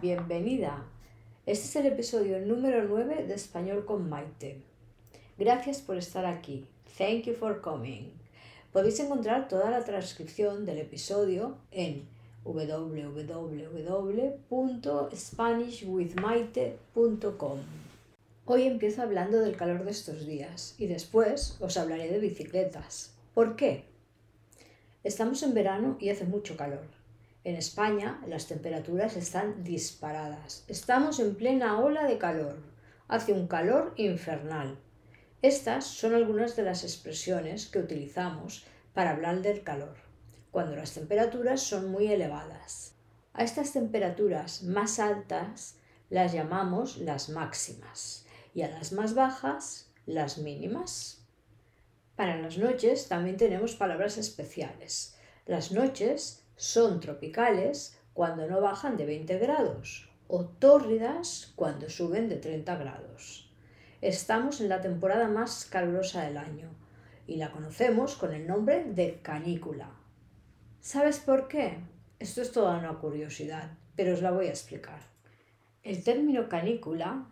Bienvenida. Este es el episodio número 9 de Español con Maite. Gracias por estar aquí. Thank you for coming. Podéis encontrar toda la transcripción del episodio en www.spanishwithmaite.com. Hoy empiezo hablando del calor de estos días y después os hablaré de bicicletas. ¿Por qué? Estamos en verano y hace mucho calor. En España las temperaturas están disparadas. Estamos en plena ola de calor. Hace un calor infernal. Estas son algunas de las expresiones que utilizamos para hablar del calor, cuando las temperaturas son muy elevadas. A estas temperaturas más altas las llamamos las máximas y a las más bajas las mínimas. Para las noches también tenemos palabras especiales. Las noches son tropicales cuando no bajan de 20 grados o tórridas cuando suben de 30 grados. Estamos en la temporada más calurosa del año y la conocemos con el nombre de canícula. ¿Sabes por qué? Esto es toda una curiosidad, pero os la voy a explicar. El término canícula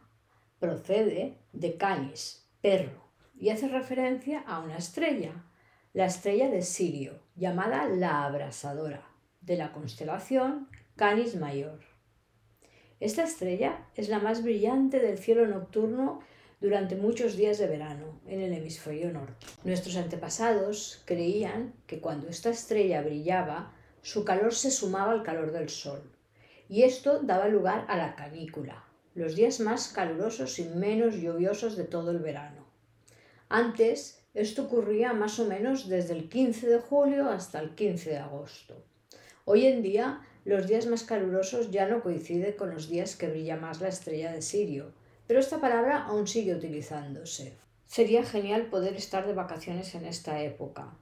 procede de canis, perro, y hace referencia a una estrella, la estrella de Sirio, llamada la abrasadora, de la constelación Canis Mayor. Esta estrella es la más brillante del cielo nocturno durante muchos días de verano en el hemisferio norte. Nuestros antepasados creían que cuando esta estrella brillaba, su calor se sumaba al calor del sol, y esto daba lugar a la canícula, los días más calurosos y menos lluviosos de todo el verano. Antes, esto ocurría más o menos desde el 15 de julio hasta el 15 de agosto. Hoy en día, los días más calurosos ya no coinciden con los días que brilla más la estrella de Sirio, pero esta palabra aún sigue utilizándose. Sería genial poder estar de vacaciones en esta época.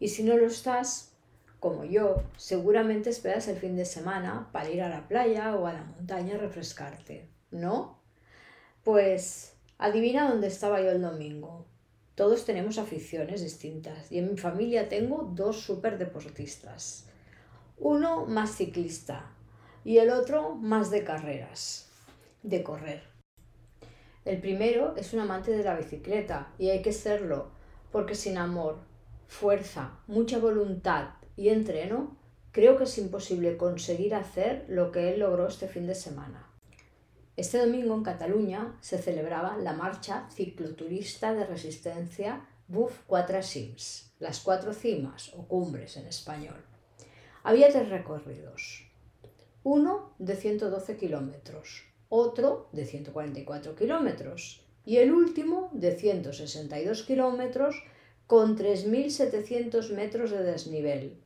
Y si no lo estás, como yo, seguramente esperas el fin de semana para ir a la playa o a la montaña a refrescarte, ¿no? Pues adivina dónde estaba yo el domingo. Todos tenemos aficiones distintas y en mi familia tengo dos super deportistas. Uno más ciclista y el otro más de carreras, de correr. El primero es un amante de la bicicleta y hay que serlo, porque sin amor, fuerza, mucha voluntad y entreno, creo que es imposible conseguir hacer lo que él logró este fin de semana. Este domingo en Cataluña se celebraba la marcha cicloturista de resistencia BUF 4 Sims, las cuatro cimas o cumbres en español. Había tres recorridos. Uno de 112 kilómetros, otro de 144 kilómetros y el último de 162 kilómetros con 3.700 metros de desnivel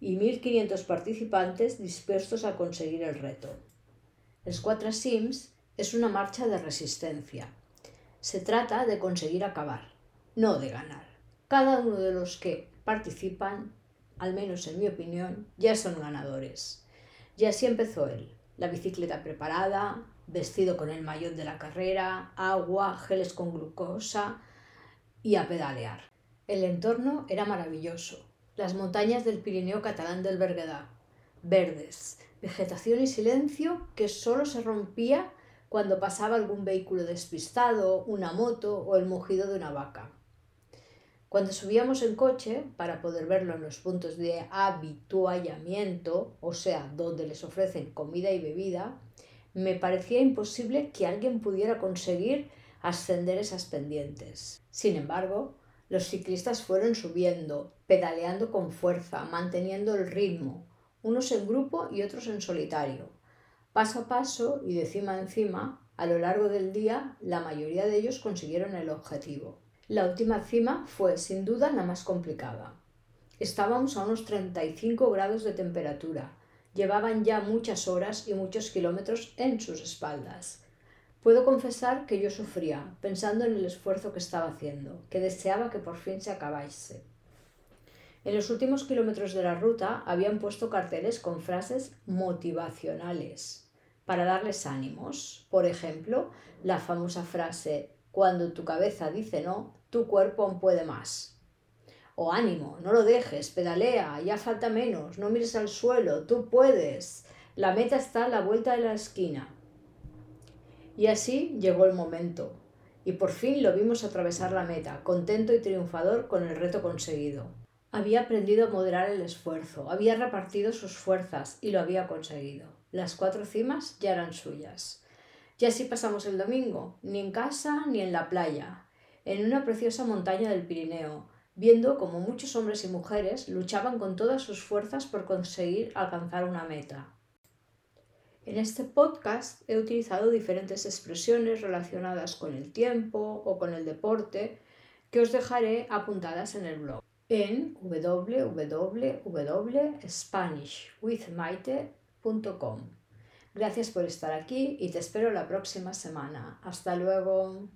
y 1.500 participantes dispuestos a conseguir el reto. El Squatra Sims es una marcha de resistencia. Se trata de conseguir acabar, no de ganar. Cada uno de los que participan, al menos en mi opinión, ya son ganadores. Y así empezó él la bicicleta preparada, vestido con el maillot de la carrera, agua, geles con glucosa y a pedalear. El entorno era maravilloso. Las montañas del Pirineo catalán del Berguedà, verdes, vegetación y silencio que solo se rompía cuando pasaba algún vehículo despistado, una moto o el mugido de una vaca. Cuando subíamos en coche, para poder verlo en los puntos de habituallamiento, o sea, donde les ofrecen comida y bebida, me parecía imposible que alguien pudiera conseguir ascender esas pendientes. Sin embargo, los ciclistas fueron subiendo, pedaleando con fuerza, manteniendo el ritmo, unos en grupo y otros en solitario. Paso a paso y de cima a encima, a lo largo del día, la mayoría de ellos consiguieron el objetivo. La última cima fue sin duda la más complicada. Estábamos a unos 35 grados de temperatura. Llevaban ya muchas horas y muchos kilómetros en sus espaldas. Puedo confesar que yo sufría, pensando en el esfuerzo que estaba haciendo, que deseaba que por fin se acabase. En los últimos kilómetros de la ruta habían puesto carteles con frases motivacionales para darles ánimos. Por ejemplo, la famosa frase cuando tu cabeza dice no, tu cuerpo aún puede más. O ánimo, no lo dejes, pedalea, ya falta menos, no mires al suelo, tú puedes. La meta está a la vuelta de la esquina. Y así llegó el momento, y por fin lo vimos atravesar la meta, contento y triunfador con el reto conseguido. Había aprendido a moderar el esfuerzo, había repartido sus fuerzas y lo había conseguido. Las cuatro cimas ya eran suyas. Y así pasamos el domingo, ni en casa ni en la playa, en una preciosa montaña del Pirineo, viendo como muchos hombres y mujeres luchaban con todas sus fuerzas por conseguir alcanzar una meta. En este podcast he utilizado diferentes expresiones relacionadas con el tiempo o con el deporte que os dejaré apuntadas en el blog en www.spanishwithmaite.com. Gracias por estar aquí y te espero la próxima semana. Hasta luego.